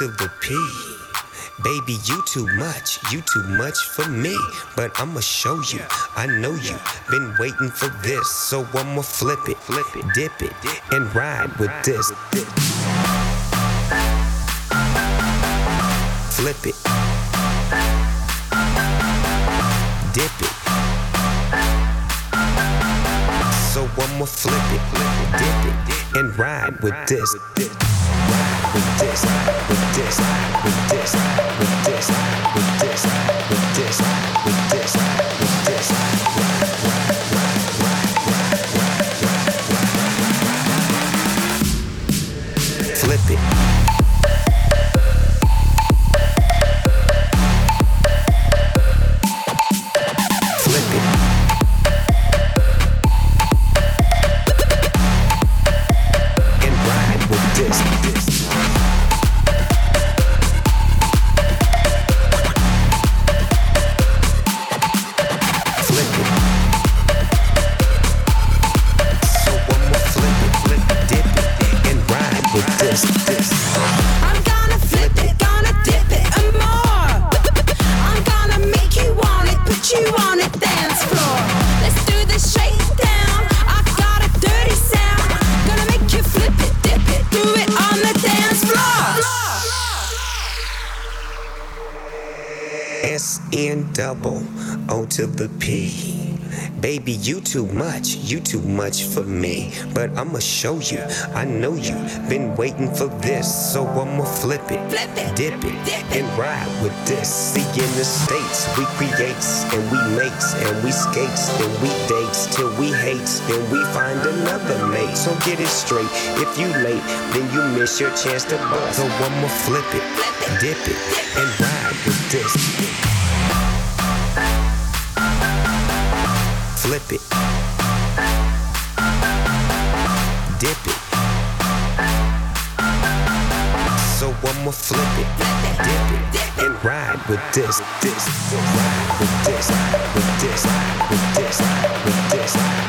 To the P. Baby, you too much, you too much for me. But I'ma show you, I know you. Been waiting for this, so I'ma flip it, flip it, dip it, and ride with this. Flip it, dip it, So I'ma flip it, dip it, and ride with this. Too much, you too much for me. But I'ma show you, I know you been waiting for this. So I'ma flip it, flip it dip, it, dip it, and ride with this. See, in the States, we creates and we makes and we skates and we dates till we hates. Then we find another mate. So get it straight, if you late, then you miss your chance to bust. So I'ma flip it, flip it dip it, and ride with this. Flip it, dip it. So I'ma flip it, dip it, and ride with this, this, ride with this, with this, with this, with this, with this,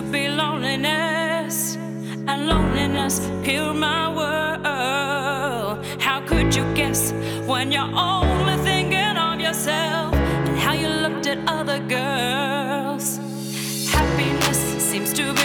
to be loneliness, and loneliness killed my world. How could you guess when you're only thinking of yourself and how you looked at other girls? Happiness seems to be.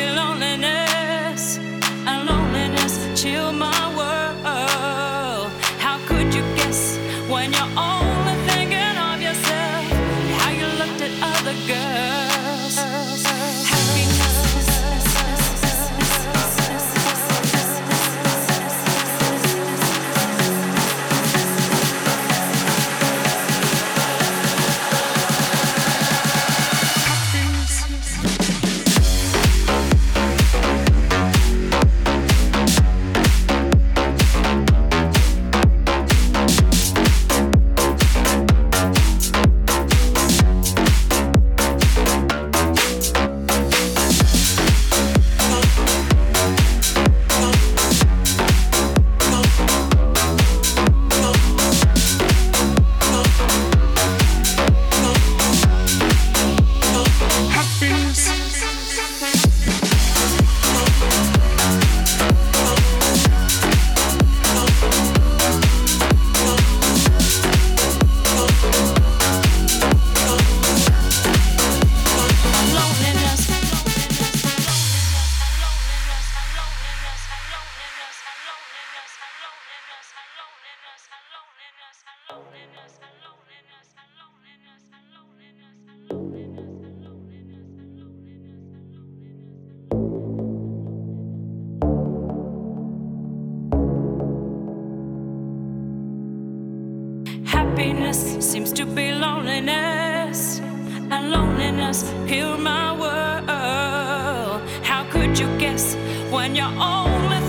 happiness seems to be loneliness, and loneliness fill my world. How could you guess when you're only?